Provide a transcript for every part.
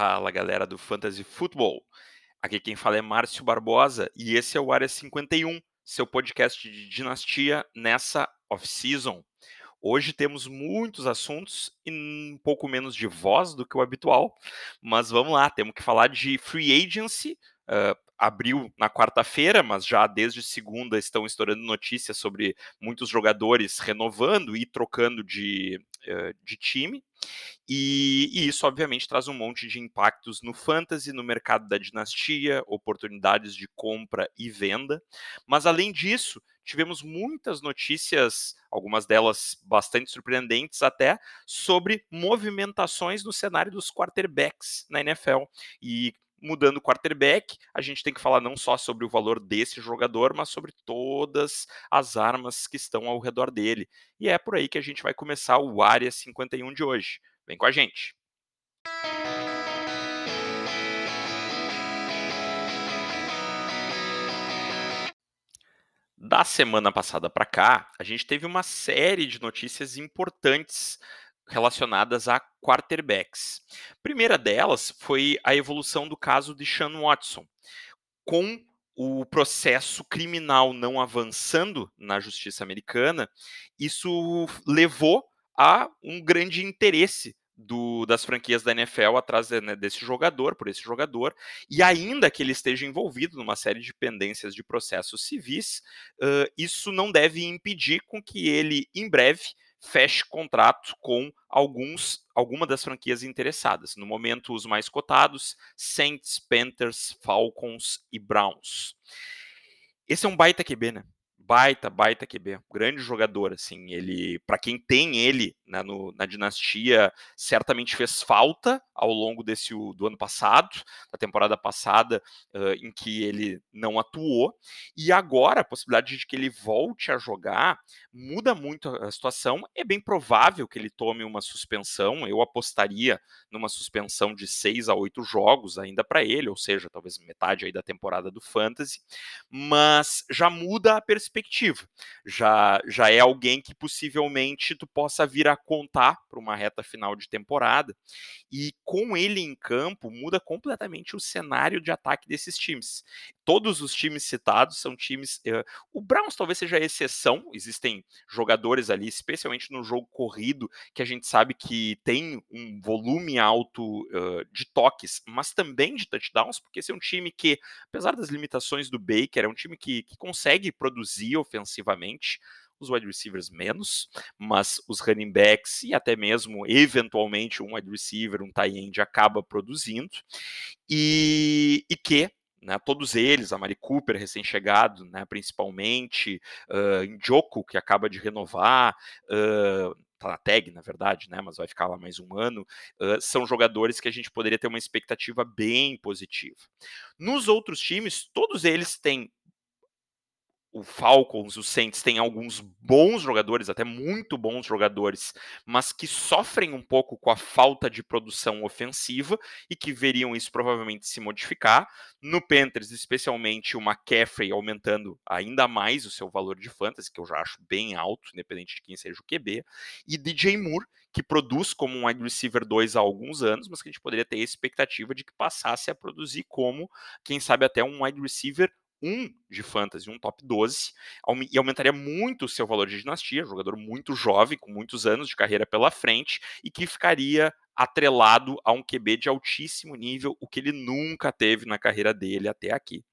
Fala galera do Fantasy Football. Aqui quem fala é Márcio Barbosa e esse é o Área 51, seu podcast de dinastia nessa off-season. Hoje temos muitos assuntos e um pouco menos de voz do que o habitual, mas vamos lá, temos que falar de free agency. Uh, abriu na quarta-feira, mas já desde segunda estão estourando notícias sobre muitos jogadores renovando e trocando de, uh, de time. E, e, isso, obviamente, traz um monte de impactos no fantasy, no mercado da dinastia, oportunidades de compra e venda. Mas, além disso, tivemos muitas notícias, algumas delas bastante surpreendentes até, sobre movimentações no cenário dos quarterbacks na NFL. E mudando o quarterback, a gente tem que falar não só sobre o valor desse jogador, mas sobre todas as armas que estão ao redor dele. E é por aí que a gente vai começar o Área 51 de hoje. Vem com a gente! Da semana passada para cá, a gente teve uma série de notícias importantes relacionadas a quarterbacks. Primeira delas foi a evolução do caso de Sean Watson. Com o processo criminal não avançando na justiça americana, isso levou a um grande interesse do, das franquias da NFL atrás né, desse jogador, por esse jogador, e ainda que ele esteja envolvido numa série de pendências de processos civis, uh, isso não deve impedir com que ele, em breve, feche contrato com alguns, alguma das franquias interessadas. No momento, os mais cotados: Saints, Panthers, Falcons e Browns. Esse é um baita QB, né? Baita, baita QB, grande jogador, assim, ele, para quem tem ele né, no, na dinastia, certamente fez falta ao longo desse do ano passado, da temporada passada, uh, em que ele não atuou, e agora a possibilidade de que ele volte a jogar muda muito a situação, é bem provável que ele tome uma suspensão, eu apostaria numa suspensão de seis a oito jogos ainda para ele, ou seja, talvez metade aí da temporada do Fantasy, mas já muda a perspectiva perspectiva. Já, já é alguém que possivelmente tu possa vir a contar para uma reta final de temporada. E com ele em campo, muda completamente o cenário de ataque desses times. Todos os times citados são times. Uh, o Browns talvez seja a exceção, existem jogadores ali, especialmente no jogo corrido, que a gente sabe que tem um volume alto uh, de toques, mas também de touchdowns, porque esse é um time que, apesar das limitações do Baker, é um time que, que consegue produzir ofensivamente, os wide receivers menos, mas os running backs e até mesmo, eventualmente, um wide receiver, um tight end acaba produzindo, e, e que né, todos eles, a Mari Cooper recém-chegado, né, principalmente, uh, que acaba de renovar, uh, tá na tag, na verdade, né, mas vai ficar lá mais um ano, uh, são jogadores que a gente poderia ter uma expectativa bem positiva. Nos outros times, todos eles têm o Falcons, o Saints tem alguns bons jogadores, até muito bons jogadores, mas que sofrem um pouco com a falta de produção ofensiva e que veriam isso provavelmente se modificar. No Panthers, especialmente o McCaffrey aumentando ainda mais o seu valor de fantasy, que eu já acho bem alto, independente de quem seja o QB, e DJ Moore, que produz como um wide receiver 2 há alguns anos, mas que a gente poderia ter a expectativa de que passasse a produzir como, quem sabe, até um wide receiver um de fantasy, um top 12, e aumentaria muito o seu valor de dinastia, jogador muito jovem, com muitos anos de carreira pela frente, e que ficaria atrelado a um QB de altíssimo nível, o que ele nunca teve na carreira dele até aqui.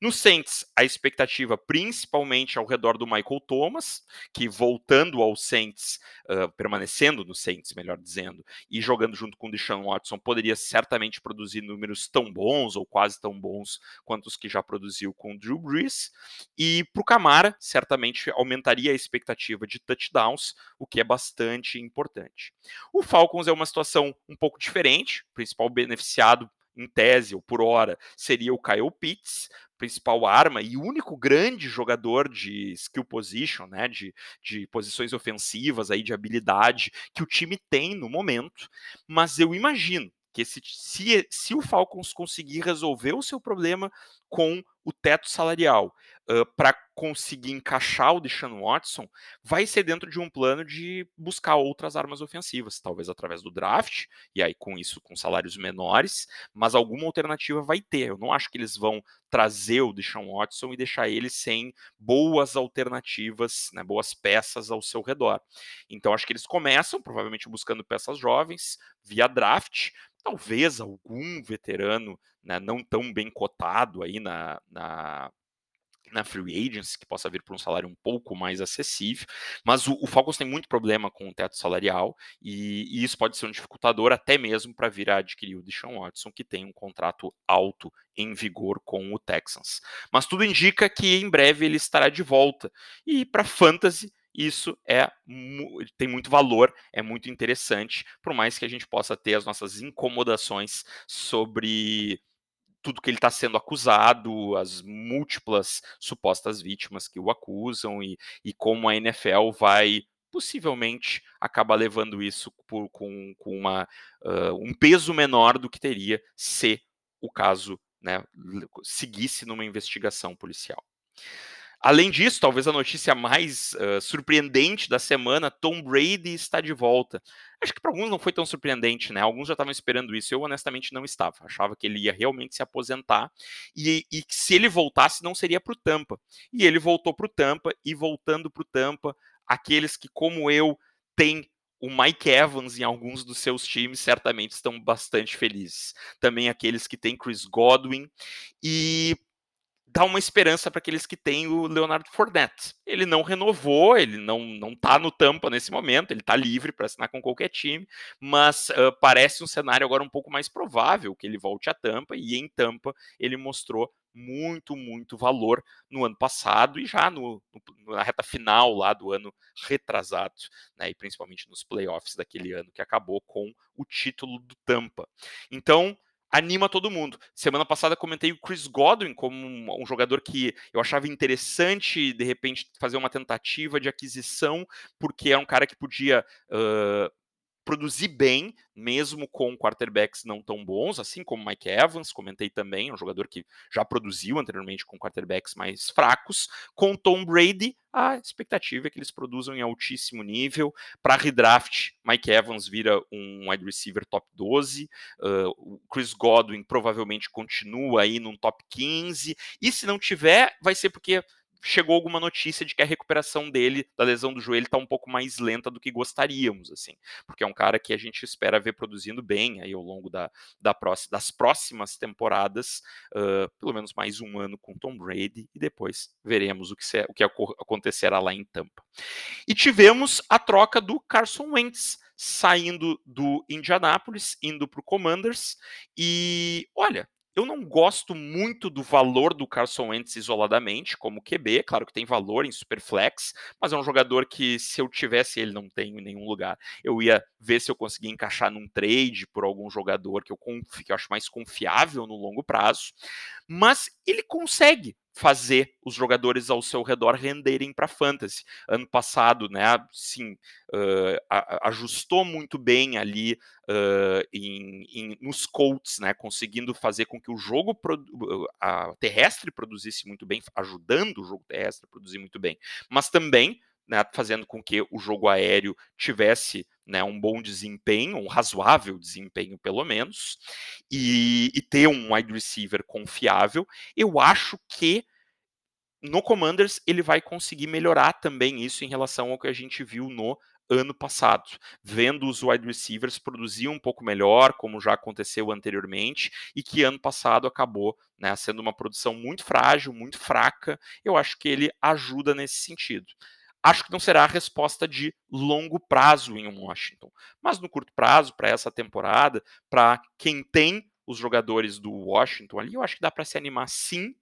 No Saints, a expectativa principalmente ao redor do Michael Thomas, que voltando ao Saints, uh, permanecendo no Saints, melhor dizendo, e jogando junto com o Deshaun Watson, poderia certamente produzir números tão bons ou quase tão bons quanto os que já produziu com o Drew Brees. E para o Camara, certamente aumentaria a expectativa de touchdowns, o que é bastante importante. O Falcons é uma situação um pouco diferente. O principal beneficiado, em tese ou por hora, seria o Kyle Pitts, principal arma e único grande jogador de skill position, né, de, de posições ofensivas, aí, de habilidade que o time tem no momento. Mas eu imagino que se, se, se o Falcons conseguir resolver o seu problema com o teto salarial, uh, para conseguir encaixar o Deshaun Watson vai ser dentro de um plano de buscar outras armas ofensivas, talvez através do draft, e aí com isso com salários menores, mas alguma alternativa vai ter. Eu não acho que eles vão trazer o Deshaun Watson e deixar ele sem boas alternativas, né, boas peças ao seu redor. Então acho que eles começam provavelmente buscando peças jovens via draft, talvez algum veterano né, não tão bem cotado aí na, na na free agency, que possa vir por um salário um pouco mais acessível, mas o, o Falcons tem muito problema com o teto salarial e, e isso pode ser um dificultador até mesmo para vir a adquirir o Deshaun Watson, que tem um contrato alto em vigor com o Texans. Mas tudo indica que em breve ele estará de volta. E para fantasy, isso é tem muito valor, é muito interessante, por mais que a gente possa ter as nossas incomodações sobre tudo que ele está sendo acusado, as múltiplas supostas vítimas que o acusam e, e como a NFL vai possivelmente acabar levando isso por, com, com uma, uh, um peso menor do que teria se o caso né, seguisse numa investigação policial. Além disso, talvez a notícia mais uh, surpreendente da semana, Tom Brady está de volta. Acho que para alguns não foi tão surpreendente, né? Alguns já estavam esperando isso. Eu honestamente não estava. Achava que ele ia realmente se aposentar e, e se ele voltasse não seria para o Tampa. E ele voltou para o Tampa e voltando para o Tampa, aqueles que como eu têm o Mike Evans em alguns dos seus times certamente estão bastante felizes. Também aqueles que têm Chris Godwin e dá uma esperança para aqueles que têm o Leonardo Fournette. Ele não renovou, ele não não está no Tampa nesse momento, ele está livre para assinar com qualquer time, mas uh, parece um cenário agora um pouco mais provável que ele volte a Tampa e em Tampa ele mostrou muito, muito valor no ano passado e já no, no, na reta final lá do ano retrasado, né, e principalmente nos playoffs daquele ano que acabou com o título do Tampa. Então, anima todo mundo. Semana passada comentei o Chris Godwin como um, um, jogador que eu achava interessante, de repente, fazer uma tentativa de aquisição, porque é um cara que podia uh, produzir bem, mesmo com quarterbacks não tão bons, assim como Mike Evans, comentei também, um jogador que já produziu anteriormente com quarterbacks mais fracos. Com Tom Brady, a expectativa é que eles produzam em altíssimo nível. Para redraft, Mike Evans vira um wide receiver top 12, uh, o Chris Godwin provavelmente continua aí num top 15, e se não tiver, vai ser porque chegou alguma notícia de que a recuperação dele da lesão do joelho está um pouco mais lenta do que gostaríamos, assim, porque é um cara que a gente espera ver produzindo bem aí ao longo da, da próxima, das próximas temporadas, uh, pelo menos mais um ano com Tom Brady e depois veremos o que, se, o que acontecerá lá em Tampa. E tivemos a troca do Carson Wentz saindo do Indianapolis, indo para o Commanders e olha, eu não gosto muito do valor do Carson Wentz isoladamente, como QB. Claro que tem valor em Superflex, mas é um jogador que, se eu tivesse ele, não tenho em nenhum lugar. Eu ia ver se eu conseguia encaixar num trade por algum jogador que eu, que eu acho mais confiável no longo prazo. Mas ele consegue fazer os jogadores ao seu redor renderem para fantasy. Ano passado, né, sim, uh, ajustou muito bem ali uh, em, em, nos Colts, né, conseguindo fazer com que o jogo a terrestre produzisse muito bem, ajudando o jogo terrestre a produzir muito bem, mas também né, fazendo com que o jogo aéreo tivesse né, um bom desempenho, um razoável desempenho pelo menos, e, e ter um wide receiver confiável, eu acho que no Commanders ele vai conseguir melhorar também isso em relação ao que a gente viu no ano passado, vendo os wide receivers produzir um pouco melhor, como já aconteceu anteriormente, e que ano passado acabou né, sendo uma produção muito frágil, muito fraca. Eu acho que ele ajuda nesse sentido. Acho que não será a resposta de longo prazo em Washington, mas no curto prazo, para essa temporada, para quem tem os jogadores do Washington ali, eu acho que dá para se animar sim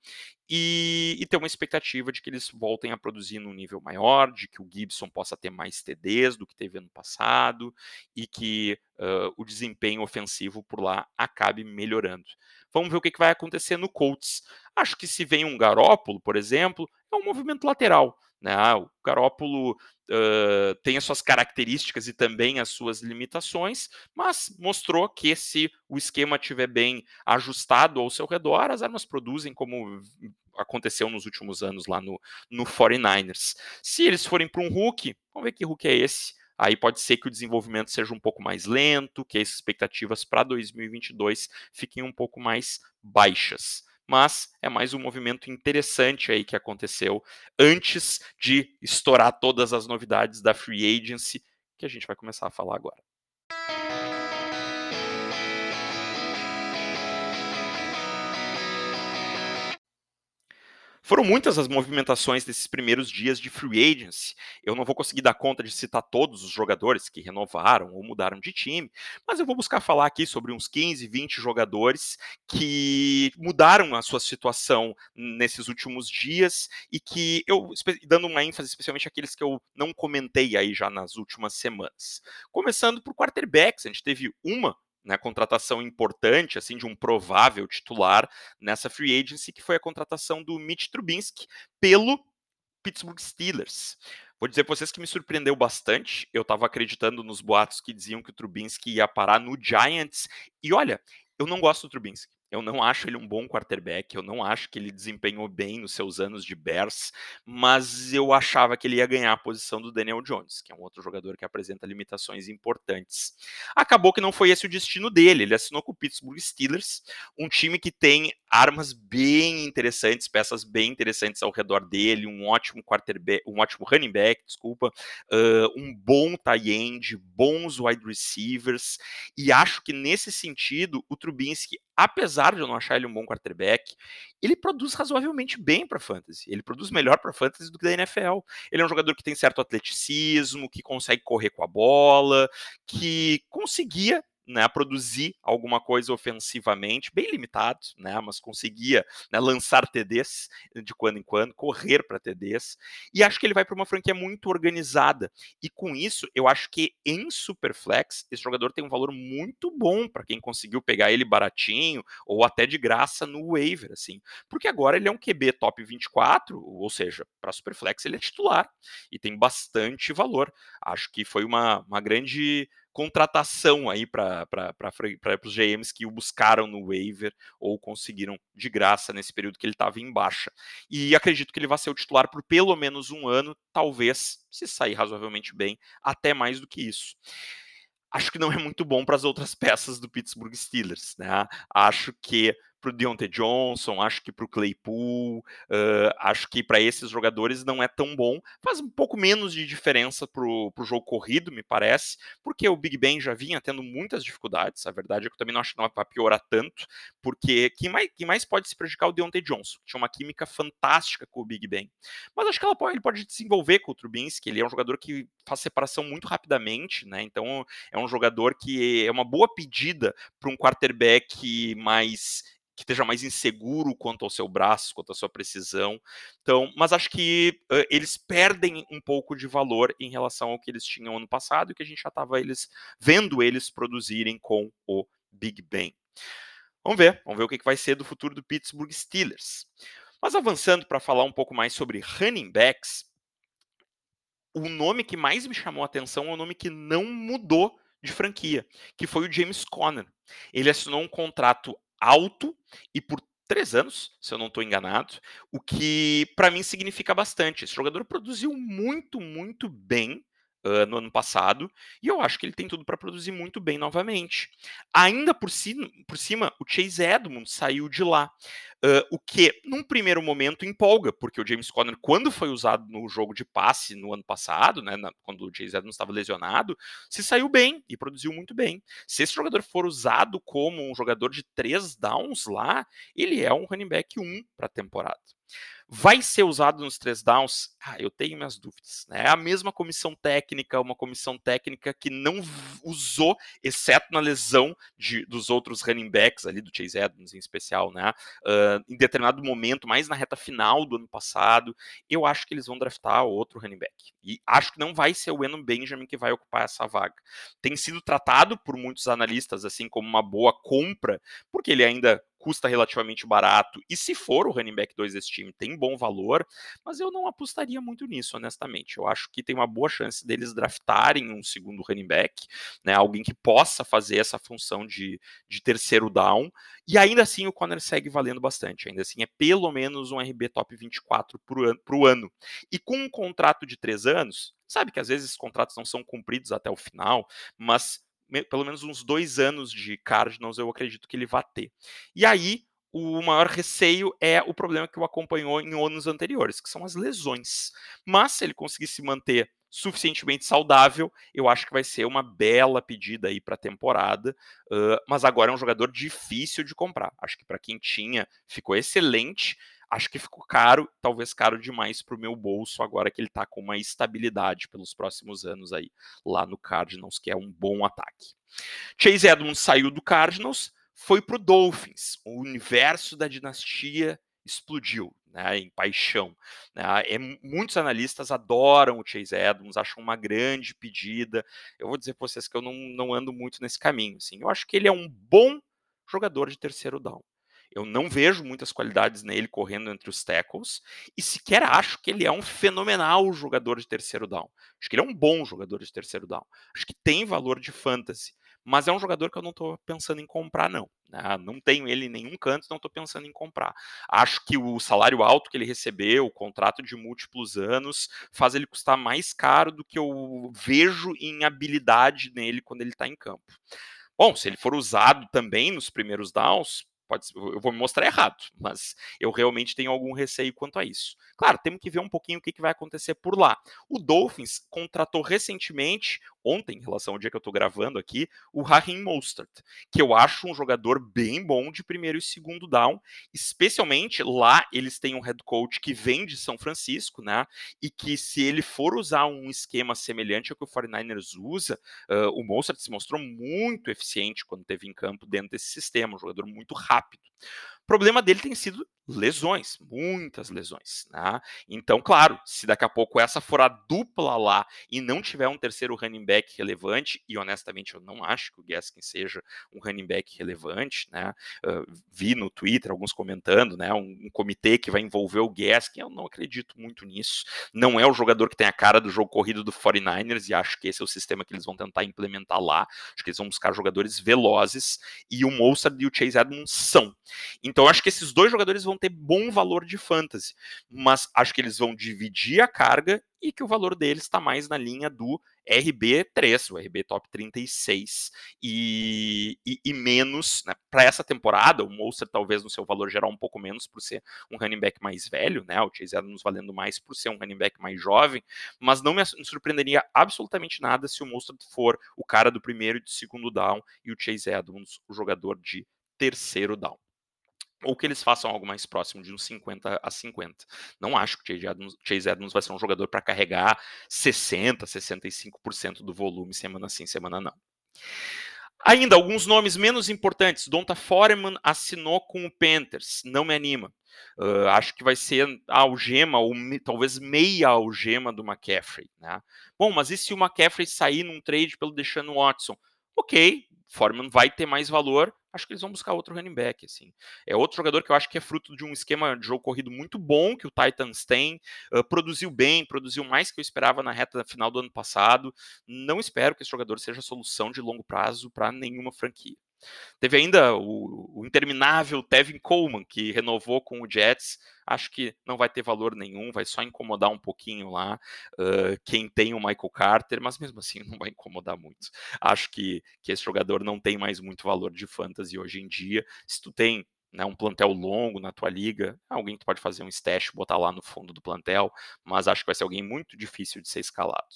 e, e, ter uma expectativa de que eles voltem a produzir num nível maior, de que o Gibson possa ter mais TDs do que teve ano passado e que uh, o desempenho ofensivo por lá acabe melhorando. Vamos ver o que, que vai acontecer no Colts. Acho que se vem um Garópolo, por exemplo, é um movimento lateral. Né? Ah, o Garópolo uh, tem as suas características e também as suas limitações, mas mostrou que se o esquema estiver bem ajustado ao seu redor, as armas produzem como aconteceu nos últimos anos lá no, no 49ers. Se eles forem para um Hulk, vamos ver que Hulk é esse. Aí pode ser que o desenvolvimento seja um pouco mais lento, que as expectativas para 2022 fiquem um pouco mais baixas mas é mais um movimento interessante aí que aconteceu antes de estourar todas as novidades da free agency que a gente vai começar a falar agora. Foram muitas as movimentações desses primeiros dias de free agency. Eu não vou conseguir dar conta de citar todos os jogadores que renovaram ou mudaram de time, mas eu vou buscar falar aqui sobre uns 15, 20 jogadores que mudaram a sua situação nesses últimos dias e que eu, dando uma ênfase especialmente aqueles que eu não comentei aí já nas últimas semanas. Começando por quarterbacks, a gente teve uma né, contratação importante, assim, de um provável titular nessa free agency, que foi a contratação do Mitch Trubisky pelo Pittsburgh Steelers. Vou dizer para vocês que me surpreendeu bastante. Eu estava acreditando nos boatos que diziam que o Trubisky ia parar no Giants. E olha, eu não gosto do Trubisky. Eu não acho ele um bom quarterback, eu não acho que ele desempenhou bem nos seus anos de Bears, mas eu achava que ele ia ganhar a posição do Daniel Jones, que é um outro jogador que apresenta limitações importantes. Acabou que não foi esse o destino dele, ele assinou com o Pittsburgh Steelers, um time que tem armas bem interessantes, peças bem interessantes ao redor dele, um ótimo quarterback, um ótimo running back, desculpa, uh, um bom tight end, bons wide receivers, e acho que nesse sentido o Trubinsky apesar de eu não achar ele um bom quarterback, ele produz razoavelmente bem para fantasy. Ele produz melhor para fantasy do que da NFL. Ele é um jogador que tem certo atleticismo, que consegue correr com a bola, que conseguia né, produzir alguma coisa ofensivamente, bem limitado, né, mas conseguia né, lançar TDs de quando em quando, correr para TDs, e acho que ele vai para uma franquia muito organizada, e com isso, eu acho que em Superflex, esse jogador tem um valor muito bom para quem conseguiu pegar ele baratinho, ou até de graça no waiver, assim, porque agora ele é um QB top 24, ou seja, para Superflex ele é titular, e tem bastante valor, acho que foi uma, uma grande contratação aí para os GMs que o buscaram no waiver ou conseguiram de graça nesse período que ele estava em baixa. E acredito que ele vai ser o titular por pelo menos um ano, talvez, se sair razoavelmente bem, até mais do que isso acho que não é muito bom para as outras peças do Pittsburgh Steelers. Né? Acho que para o Deontay Johnson, acho que para o Claypool, uh, acho que para esses jogadores não é tão bom. Faz um pouco menos de diferença para o jogo corrido, me parece, porque o Big Ben já vinha tendo muitas dificuldades. A verdade é que eu também não acho que não vai piorar tanto, porque quem mais, quem mais pode se prejudicar é o Deontay Johnson, que tinha uma química fantástica com o Big Ben. Mas acho que ela pode, ele pode desenvolver com o Trubinsky, ele é um jogador que faz separação muito rapidamente, né? Então é um jogador que é uma boa pedida para um quarterback mais que esteja mais inseguro quanto ao seu braço, quanto à sua precisão. Então, mas acho que uh, eles perdem um pouco de valor em relação ao que eles tinham ano passado e que a gente já estava eles vendo eles produzirem com o Big Ben. Vamos ver, vamos ver o que vai ser do futuro do Pittsburgh Steelers. Mas avançando para falar um pouco mais sobre running backs, o nome que mais me chamou a atenção é o nome que não mudou de franquia, que foi o James Conner. Ele assinou um contrato alto e por três anos, se eu não estou enganado, o que para mim significa bastante. Esse jogador produziu muito, muito bem uh, no ano passado, e eu acho que ele tem tudo para produzir muito bem novamente. Ainda por, si, por cima, o Chase Edmonds saiu de lá. Uh, o que, num primeiro momento, empolga, porque o James Conner, quando foi usado no jogo de passe no ano passado, né, na, quando o Chase Edmonds estava lesionado, se saiu bem e produziu muito bem. Se esse jogador for usado como um jogador de três downs lá, ele é um running back 1 para a temporada. Vai ser usado nos três downs? Ah, eu tenho minhas dúvidas. Né? É a mesma comissão técnica, uma comissão técnica que não usou, exceto na lesão de, dos outros running backs ali, do Chase Edmonds em especial, né? Uh, em determinado momento, mais na reta final do ano passado, eu acho que eles vão draftar outro running back. E acho que não vai ser o Enon Benjamin que vai ocupar essa vaga. Tem sido tratado por muitos analistas assim como uma boa compra, porque ele ainda custa relativamente barato, e se for o running back 2 desse time, tem bom valor, mas eu não apostaria muito nisso, honestamente. Eu acho que tem uma boa chance deles draftarem um segundo running back, né, alguém que possa fazer essa função de, de terceiro down, e ainda assim o Conner segue valendo bastante, ainda assim é pelo menos um RB top 24 para o ano. E com um contrato de três anos, sabe que às vezes esses contratos não são cumpridos até o final, mas pelo menos uns dois anos de Cardinals eu acredito que ele vai ter. E aí, o maior receio é o problema que o acompanhou em anos anteriores, que são as lesões. Mas se ele conseguir se manter suficientemente saudável, eu acho que vai ser uma bela pedida aí para a temporada. Uh, mas agora é um jogador difícil de comprar. Acho que para quem tinha, ficou excelente. Acho que ficou caro, talvez caro demais para o meu bolso, agora que ele está com uma estabilidade pelos próximos anos aí, lá no Cardinals, que é um bom ataque. Chase Edmonds saiu do Cardinals, foi para o Dolphins. O universo da dinastia explodiu. Né, em paixão. Né, é, muitos analistas adoram o Chase Edmonds, acham uma grande pedida. Eu vou dizer para vocês que eu não, não ando muito nesse caminho. Assim. Eu acho que ele é um bom jogador de terceiro down. Eu não vejo muitas qualidades nele correndo entre os tackles e sequer acho que ele é um fenomenal jogador de terceiro down. Acho que ele é um bom jogador de terceiro down. Acho que tem valor de fantasy, mas é um jogador que eu não estou pensando em comprar não. Né? Não tenho ele em nenhum canto, não estou pensando em comprar. Acho que o salário alto que ele recebeu, o contrato de múltiplos anos, faz ele custar mais caro do que eu vejo em habilidade nele quando ele está em campo. Bom, se ele for usado também nos primeiros downs, pode, eu vou me mostrar errado, mas eu realmente tenho algum receio quanto a isso. Claro, temos que ver um pouquinho o que, que vai acontecer por lá. O Dolphins contratou recentemente ontem, em relação ao dia que eu estou gravando aqui, o Raheem Mostert, que eu acho um jogador bem bom de primeiro e segundo down, especialmente lá eles têm um head coach que vem de São Francisco, né? E que se ele for usar um esquema semelhante ao que o 49ers usa, uh, o Mostert se mostrou muito eficiente quando teve em campo dentro desse sistema, um jogador muito rápido. O problema dele tem sido lesões, muitas lesões. Né? Então, claro, se daqui a pouco essa for a dupla lá e não tiver um terceiro running back relevante, e honestamente eu não acho que o Gaskin seja um running back relevante, né? Uh, vi no Twitter alguns comentando, né? Um, um, comitê que vai envolver o Gaskin, eu não acredito muito nisso. Não é o jogador que tem a cara do jogo corrido do 49ers e acho que esse é o sistema que eles vão tentar implementar lá. Acho que eles vão buscar jogadores velozes e o Mostert e o Chase Edmonds são. Então, acho que esses dois jogadores vão ter bom valor de fantasy, mas acho que eles vão dividir a carga e que o valor deles está mais na linha do RB3, o RB Top 36, e, e, e menos, né, para essa temporada, o Monster talvez no seu valor geral um pouco menos por ser um running back mais velho, né, o Chase Edmonds valendo mais por ser um running back mais jovem, mas não me surpreenderia absolutamente nada se o Monster for o cara do primeiro e do segundo down e o Chase Edmonds o jogador de terceiro down ou que eles façam algo mais próximo de uns 50 a 50. Não acho que Chase Edmonds, Chase Edmonds vai ser um jogador para carregar 60, 65% do volume semana sim, semana não. Ainda, alguns nomes menos importantes. Donta Foreman assinou com o Panthers. Não me anima. Uh, acho que vai ser a algema, ou me, talvez meia algema do McCaffrey. Né? Bom, mas e se o McCaffrey sair num trade pelo Deshaun Watson? Ok, Foreman vai ter mais valor, acho que eles vão buscar outro running back, assim. É outro jogador que eu acho que é fruto de um esquema de jogo corrido muito bom que o Titans tem, uh, produziu bem, produziu mais que eu esperava na reta final do ano passado. Não espero que esse jogador seja solução de longo prazo para nenhuma franquia. Teve ainda o, o, interminável Tevin Coleman, que renovou com o Jets. Acho que não vai ter valor nenhum, vai só incomodar um pouquinho lá uh, quem tem o Michael Carter, mas mesmo assim não vai incomodar muito. Acho que, que esse jogador não tem mais muito valor de fantasy hoje em dia. Se tu tem né, um plantel longo na tua liga, alguém que pode fazer um stash, botar lá no fundo do plantel, mas acho que vai ser alguém muito difícil de ser escalado.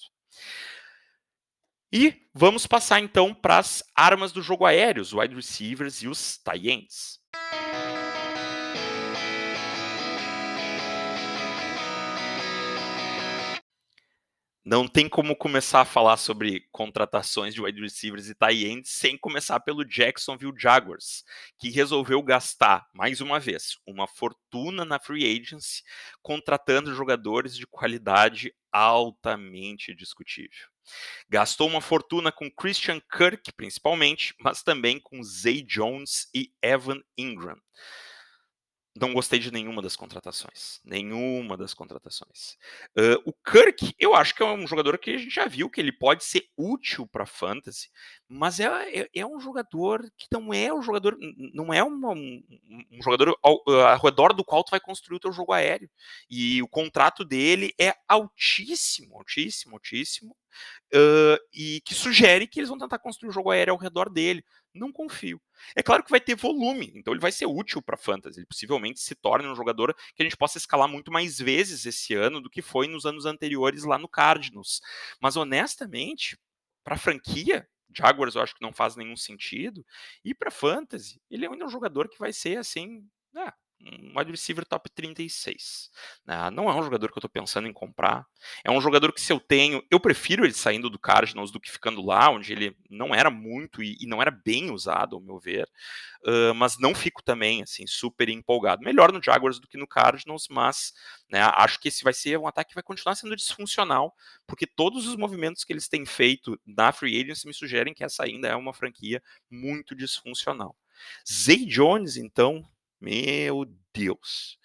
E vamos passar então para as armas do jogo aéreo, os wide receivers e os tight ends. Não tem como começar a falar sobre contratações de wide receivers e tight ends sem começar pelo Jacksonville Jaguars, que resolveu gastar, mais uma vez, uma fortuna na free agency, contratando jogadores de qualidade altamente discutível. Gastou uma fortuna com Christian Kirk, principalmente, mas também com Zay Jones e Evan Ingram não gostei de nenhuma das contratações. Nenhuma das contratações. Uh, o Kirk, eu acho que é um jogador que a gente já viu que ele pode ser útil para fantasy, mas é, é, é, um jogador que não é um jogador, não é uma, um, um, jogador ao, ao, redor do qual tu vai construir o teu jogo aéreo. E o contrato dele é altíssimo, altíssimo, altíssimo, uh, e que sugere que eles vão tentar construir o jogo aéreo ao redor dele. Não confio. É claro que vai ter volume, então ele vai ser útil para fantasy. Ele possivelmente se torne um jogador que a gente possa escalar muito mais vezes esse ano do que foi nos anos anteriores lá no Cardinals. Mas honestamente, para franquia, Jaguars eu acho que não faz nenhum sentido. E para fantasy, ele é ainda um jogador que vai ser assim, é, um wide receiver top 36. Né? Não é um jogador que eu estou pensando em comprar. É um jogador que, se eu tenho, eu prefiro ele saindo do Cardinals do que ficando lá, onde ele não era muito e, e não era bem usado, ao meu ver. Uh, mas não fico também assim super empolgado. Melhor no Jaguars do que no Cardinals, mas né, acho que esse vai ser um ataque que vai continuar sendo disfuncional, porque todos os movimentos que eles têm feito na free agency me sugerem que essa ainda é uma franquia muito disfuncional. Zay Jones, então, meu Deus.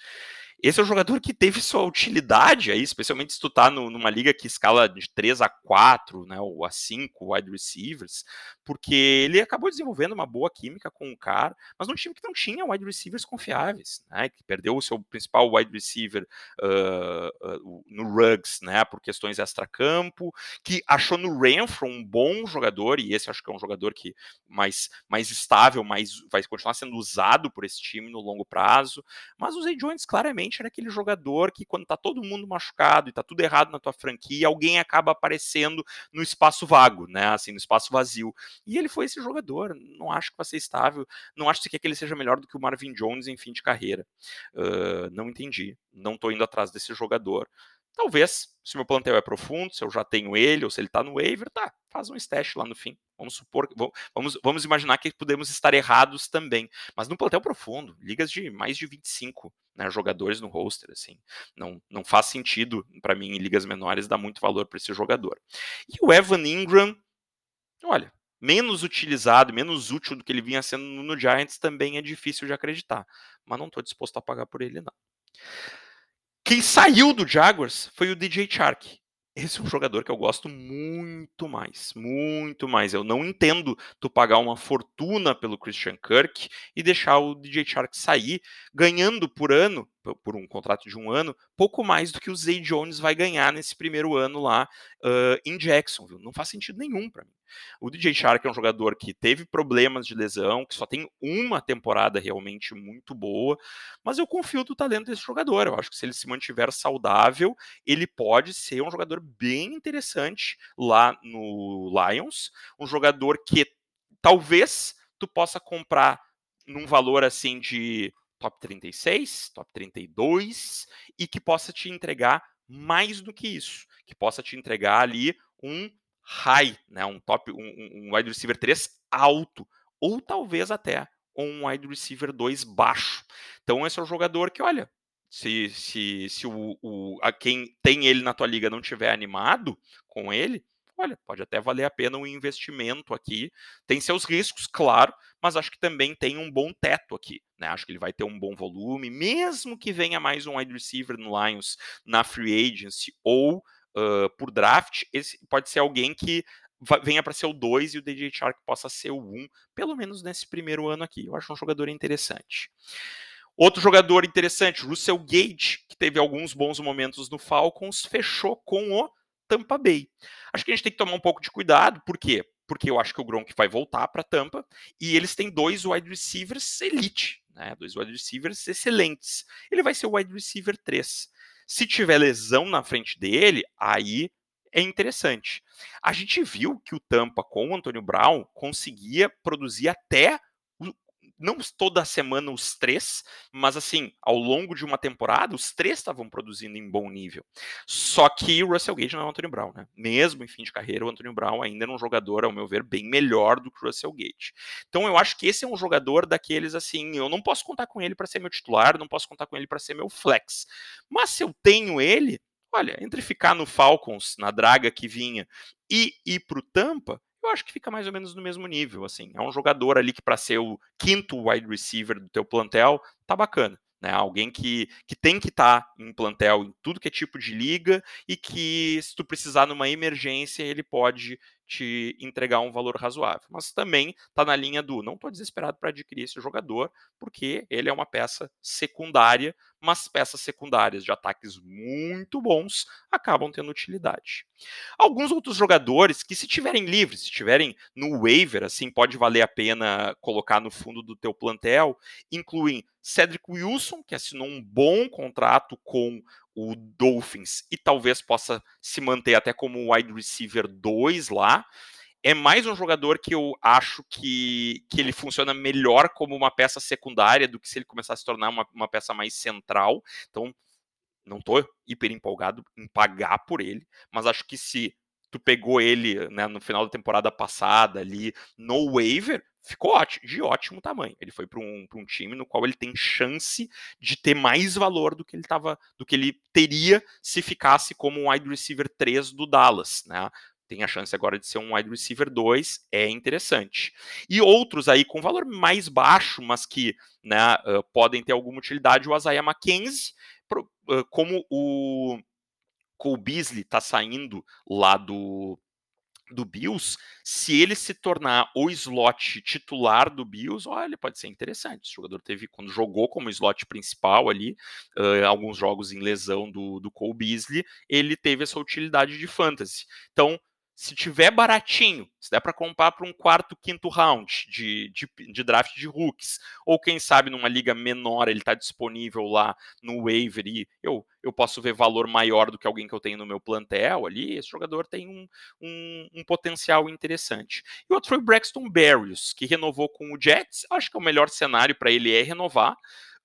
Esse é o jogador que teve sua utilidade aí, especialmente se tu tá no, numa liga que escala de 3 a 4, né, ou a 5 wide receivers, porque ele acabou desenvolvendo uma boa química com o cara, mas num time que não tinha wide receivers confiáveis, né, que perdeu o seu principal wide receiver uh, uh, no Ruggs, né, por questões extra-campo, que achou no Renfro um bom jogador, e esse acho que é um jogador que mais, mais estável, mais vai continuar sendo usado por esse time no longo prazo, mas o Zay Jones claramente era aquele jogador que, quando tá todo mundo machucado e tá tudo errado na tua franquia, alguém acaba aparecendo no espaço vago, né? Assim, no espaço vazio. E ele foi esse jogador. Não acho que vai ser estável. Não acho que ele seja melhor do que o Marvin Jones em fim de carreira. Uh, não entendi. Não tô indo atrás desse jogador. Talvez, se meu plantel é profundo, se eu já tenho ele, ou se ele está no waiver, tá, faz um stash lá no fim. Vamos supor, vamos, vamos imaginar que podemos estar errados também. Mas no plantel profundo, ligas de mais de 25 né, jogadores no roster, assim, não, não faz sentido para mim em ligas menores dar muito valor para esse jogador. E o Evan Ingram, olha, menos utilizado, menos útil do que ele vinha sendo no Giants também é difícil de acreditar, mas não estou disposto a pagar por ele não. Quem saiu do Jaguars foi o DJ Chark. Esse é um jogador que eu gosto muito mais, muito mais. Eu não entendo tu pagar uma fortuna pelo Christian Kirk e deixar o DJ Chark sair, ganhando por ano, por um contrato de um ano, pouco mais do que o Zay Jones vai ganhar nesse primeiro ano lá uh, em Jacksonville. Não faz sentido nenhum para mim. O DJ Shark é um jogador que teve problemas de lesão, que só tem uma temporada realmente muito boa, mas eu confio no talento desse jogador. Eu acho que se ele se mantiver saudável, ele pode ser um jogador bem interessante lá no Lions, um jogador que talvez tu possa comprar num valor assim de top 36, top 32 e que possa te entregar mais do que isso, que possa te entregar ali um high, né, um top, um, um wide receiver 3 alto, ou talvez até um wide receiver 2 baixo. Então esse é o jogador que, olha, se, se, se o, o, a quem tem ele na tua liga não tiver animado com ele, olha, pode até valer a pena um investimento aqui. Tem seus riscos, claro, mas acho que também tem um bom teto aqui. Né? Acho que ele vai ter um bom volume, mesmo que venha mais um wide receiver no Lions na free agency ou uh, por draft, esse pode ser alguém que venha para ser o 2 e o DJ Shark possa ser o 1, um, pelo menos nesse primeiro ano aqui. Eu acho um jogador interessante. Outro jogador interessante, Russell Gage, que teve alguns bons momentos no Falcons, fechou com o Tampa Bay. Acho que a gente tem que tomar um pouco de cuidado, por quê? Porque eu acho que o Gronk vai voltar para Tampa e eles têm dois wide receivers elite, né? Dois wide receivers excelentes. Ele vai ser o wide receiver 3. Se tiver lesão na frente dele, aí é interessante. A gente viu que o Tampa com o Antônio Brown conseguia produzir até não toda semana os três, mas assim, ao longo de uma temporada, os três estavam produzindo em bom nível. Só que o Russell Gage não é o Anthony Brown, né? Mesmo em fim de carreira, o Anthony Brown ainda é um jogador, ao meu ver, bem melhor do que o Russell Gage. Então eu acho que esse é um jogador daqueles assim, eu não posso contar com ele para ser meu titular, não posso contar com ele para ser meu flex. Mas se eu tenho ele, olha, entre ficar no Falcons, na draga que vinha, e ir pro Tampa, eu acho que fica mais ou menos no mesmo nível, assim. É um jogador ali que para ser o quinto wide receiver do teu plantel, tá bacana. Né, alguém que, que tem que estar tá em plantel em tudo que é tipo de liga e que, se tu precisar numa emergência, ele pode te entregar um valor razoável. Mas também está na linha do não estou desesperado para adquirir esse jogador, porque ele é uma peça secundária, mas peças secundárias de ataques muito bons acabam tendo utilidade. Alguns outros jogadores que, se tiverem livres, se estiverem no waiver, assim, pode valer a pena colocar no fundo do teu plantel, incluem Cedric Wilson, que assinou um bom contrato com o Dolphins e talvez possa se manter até como wide receiver 2 lá. É mais um jogador que eu acho que, que ele funciona melhor como uma peça secundária do que se ele começar a se tornar uma, uma peça mais central. Então, não estou hiper empolgado em pagar por ele, mas acho que se tu pegou ele né, no final da temporada passada ali no waiver, ficou ótimo, de ótimo tamanho. Ele foi para um, um time no qual ele tem chance de ter mais valor do que ele tava, do que ele teria se ficasse como um wide receiver 3 do Dallas, né? Tem a chance agora de ser um wide receiver 2, é interessante. E outros aí com valor mais baixo, mas que né, uh, podem ter alguma utilidade, o Isaiah McKenzie, pro, uh, como o Cole Beasley está saindo lá do, do Bills, se ele se tornar o slot titular do Bills, olha, pode ser interessante. O jogador teve, quando jogou como slot principal ali, uh, alguns jogos em lesão do, do Cole Beasley, ele teve essa utilidade de fantasy. Então, se tiver baratinho, se der para comprar para um quarto, quinto round de, de, de, draft de rookies, ou quem sabe numa liga menor ele está disponível lá no waiver e eu, eu posso ver valor maior do que alguém que eu tenho no meu plantel ali, esse jogador tem um, um, um potencial interessante. E o outro foi o Braxton Berrios, que renovou com o Jets, acho que é o melhor cenário para ele é renovar,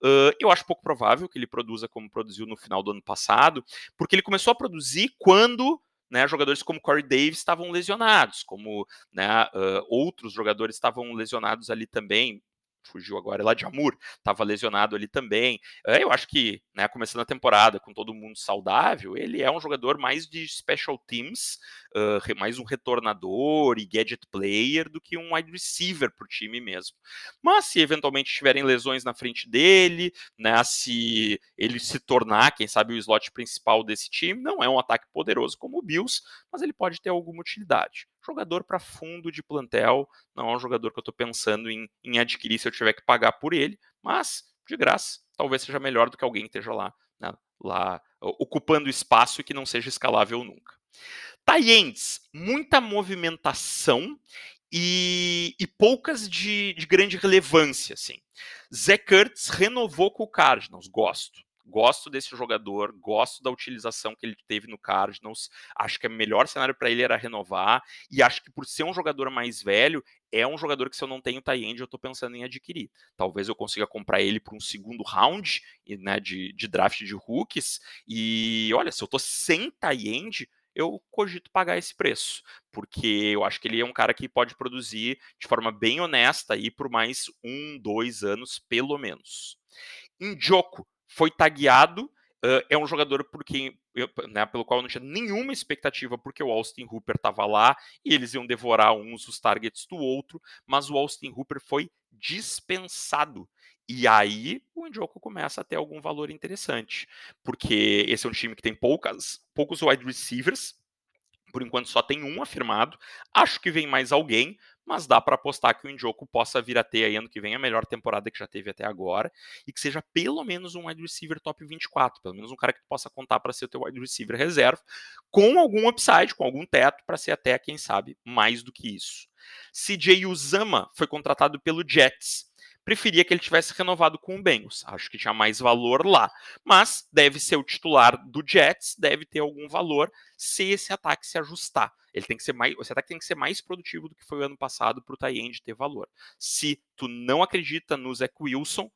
Uh, eu acho pouco provável que ele produza como produziu no final do ano passado, porque ele começou a produzir quando né, jogadores como Corey Davis estavam lesionados, como né, uh, outros jogadores estavam lesionados ali também, fugiu agora, lá de Amur, estava lesionado ali também. Eh, eu acho que, né, começando a temporada com todo mundo saudável, ele é um jogador mais de special teams, uh, mais um retornador e gadget player do que um wide receiver para o time mesmo. Mas se eventualmente tiverem lesões na frente dele, né, se ele se tornar, quem sabe, o slot principal desse time, não é um ataque poderoso como o Bills, mas ele pode ter alguma utilidade jogador para fundo de plantel, não é um jogador que eu estou pensando em, em, adquirir se eu tiver que pagar por ele, mas de graça, talvez seja melhor do que alguém esteja lá, né, lá ocupando espaço e que não seja escalável nunca. Taientes, muita movimentação e, e poucas de, de, grande relevância, assim. Zé Kurtz renovou com o Cardinals, gosto. Gosto desse jogador, gosto da utilização que ele teve no Cardinals. Acho que o melhor cenário para ele era renovar. E acho que por ser um jogador mais velho, é um jogador que se eu não tenho tie-end, eu estou pensando em adquirir. Talvez eu consiga comprar ele por um segundo round né, de, de draft de rookies. E olha, se eu estou sem tie-end, eu cogito pagar esse preço, porque eu acho que ele é um cara que pode produzir de forma bem honesta aí por mais um, dois anos, pelo menos. Njoku, foi tagueado. Uh, é um jogador por quem, eu, né, pelo qual eu não tinha nenhuma expectativa, porque o Austin Hooper estava lá e eles iam devorar uns os targets do outro, mas o Austin Hooper foi dispensado. E aí o Njoku começa a ter algum valor interessante, porque esse é um time que tem poucas, poucos wide receivers, por enquanto só tem um afirmado. Acho que vem mais alguém, mas dá para apostar que o Njoku possa vir a ter aí ano que vem a melhor temporada que já teve até agora e que seja pelo menos um wide receiver top 24, pelo menos um cara que tu possa contar para ser o teu wide receiver reserva, com algum upside, com algum teto para ser até, quem sabe, mais do que isso. CJ Uzama foi contratado pelo Jets preferia que ele tivesse renovado com o Bengals. Acho que tinha mais valor lá. Mas deve ser o titular do Jets, deve ter algum valor se esse ataque se ajustar. Ele tem que ser mais, esse ataque tem que ser mais produtivo do que foi o ano passado para o Tyrande ter valor. Se tu não acredita no Zach Wilson,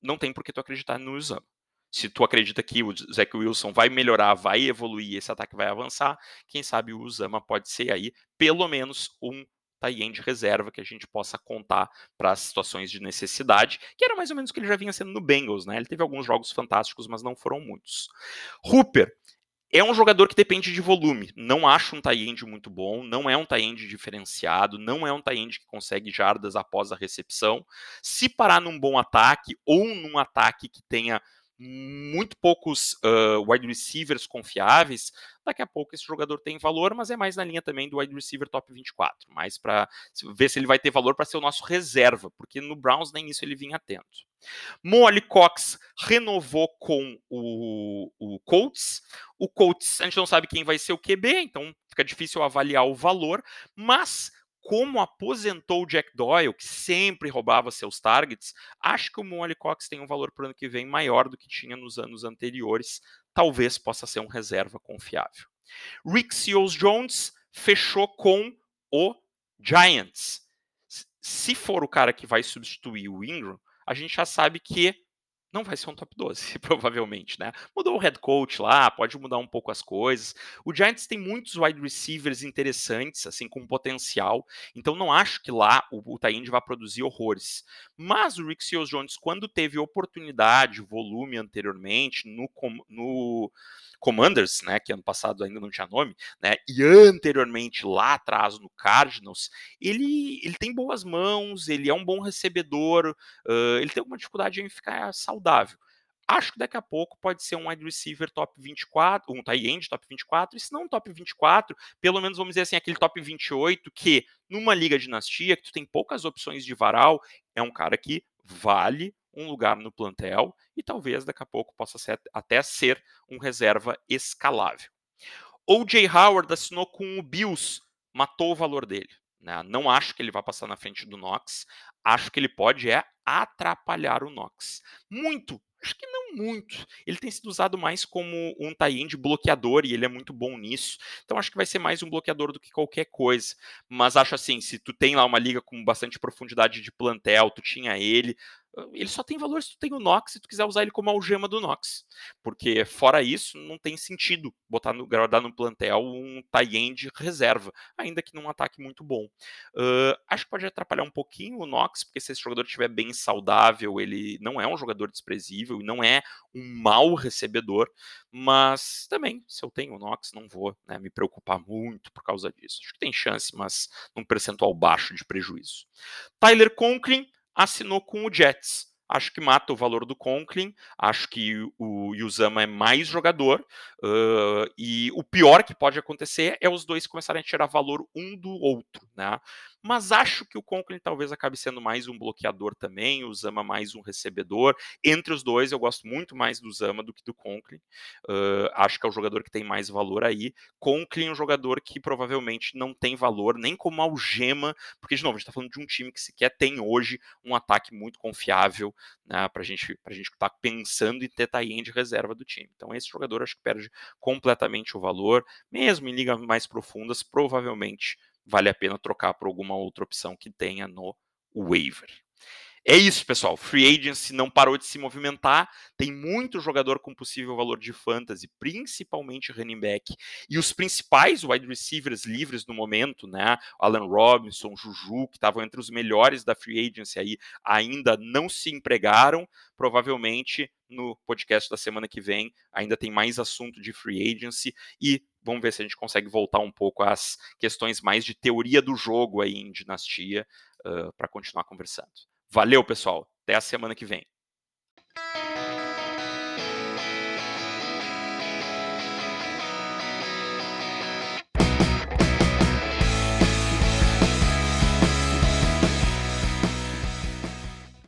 não tem por que tu acreditar no Usama. Se tu acredita que o Zach Wilson vai melhorar, vai evoluir, esse ataque vai avançar, quem sabe o Usama pode ser aí pelo menos um tie-end reserva que a gente possa contar para situações de necessidade, que era mais ou menos o que ele já vinha sendo no Bengals, né? Ele teve alguns jogos fantásticos, mas não foram muitos. Hooper é um jogador que depende de volume. Não acho um tie-end muito bom, não é um tie-end diferenciado, não é um tie-end que consegue jardas após a recepção. Se parar num bom ataque ou num ataque que tenha muito poucos uh, wide receivers confiáveis, daqui a pouco esse jogador tem valor, mas é mais na linha também do wide receiver top 24, mais para ver se ele vai ter valor para ser o nosso reserva, porque no Browns nem isso ele vinha atento. Molly Cox renovou com o, o Colts. O Colts, a gente não sabe quem vai ser o QB, então fica difícil avaliar o valor, mas como aposentou o Jack Doyle, que sempre roubava seus targets, acho que o Molly Cox tem um valor para o ano que vem maior do que tinha nos anos anteriores. Talvez possa ser um reserva confiável. Rick Seals Jones fechou com o Giants. Se for o cara que vai substituir o Ingram, a gente já sabe que não vai ser um top 12, provavelmente, né? Mudou o head coach lá, pode mudar um pouco as coisas. O Giants tem muitos wide receivers interessantes, assim, com potencial. Então não acho que lá o, o vai produzir horrores. Mas o Rick Seals Jones, quando teve oportunidade, volume anteriormente, no, no Commanders, né, que ano passado ainda não tinha nome, né, e anteriormente lá atrás no Cardinals, ele, ele tem boas mãos, ele é um bom recebedor, uh, ele tem alguma dificuldade em ficar saudável. Acho que daqui a pouco pode ser um wide receiver top 24, um tight end top 24, e se não um top 24, pelo menos vamos dizer assim, aquele top 28, que numa liga dinastia, que tu tem poucas opções de varal, é um cara que vale um lugar no plantel e talvez daqui a pouco possa ser, até ser um reserva escalável. O.J. Howard assinou com o Bills, matou o valor dele. Né? Não acho que ele vai passar na frente do Knox. Acho que ele pode é atrapalhar o Knox. Muito, acho que não muito. Ele tem sido usado mais como um tie-end bloqueador e ele é muito bom nisso. Então acho que vai ser mais um bloqueador do que qualquer coisa. Mas acho assim, se tu tem lá uma liga com bastante profundidade de plantel, tu tinha ele, ele só tem valor se tu tem o Nox e tu quiser usar ele como algema do Nox. Porque fora isso, não tem sentido botar no, guardar no plantel um tie-end reserva, ainda que num ataque muito bom. Uh, acho que pode atrapalhar um pouquinho o Nox, porque se esse jogador estiver bem saudável, ele não é um jogador desprezível não é um mau recebedor, mas também, se eu tenho o Nox, não vou né, me preocupar muito por causa disso. Acho que tem chance, mas num percentual baixo de prejuízo. Tyler Conklin assinou com o Jets. Acho que mata o valor do Conklin, acho que o Yuzama é mais jogador, uh, e o pior que pode acontecer é os dois começarem a tirar valor um do outro, né? Mas acho que o Conklin talvez acabe sendo mais um bloqueador também, o Zama mais um recebedor. Entre os dois, eu gosto muito mais do Zama do que do Conklin. Uh, acho que é o jogador que tem mais valor aí. Conklin é um jogador que provavelmente não tem valor nem como algema, porque, de novo, a gente está falando de um time que sequer tem hoje um ataque muito confiável né, para gente, a gente estar tá pensando em ter tie de reserva do time. Então, esse jogador acho que perde completamente o valor, mesmo em ligas mais profundas, provavelmente vale a pena trocar por alguma outra opção que tenha no waiver. É isso, pessoal. Free agency não parou de se movimentar. Tem muito jogador com possível valor de fantasy, principalmente running back. E os principais wide receivers livres no momento, né? Alan Robinson, Juju, que estavam entre os melhores da free agency aí, ainda não se empregaram. Provavelmente no podcast da semana que vem ainda tem mais assunto de free agency e vamos ver se a gente consegue voltar um pouco às questões mais de teoria do jogo aí em Dinastia uh, para continuar conversando. Valeu, pessoal. Até a semana que vem.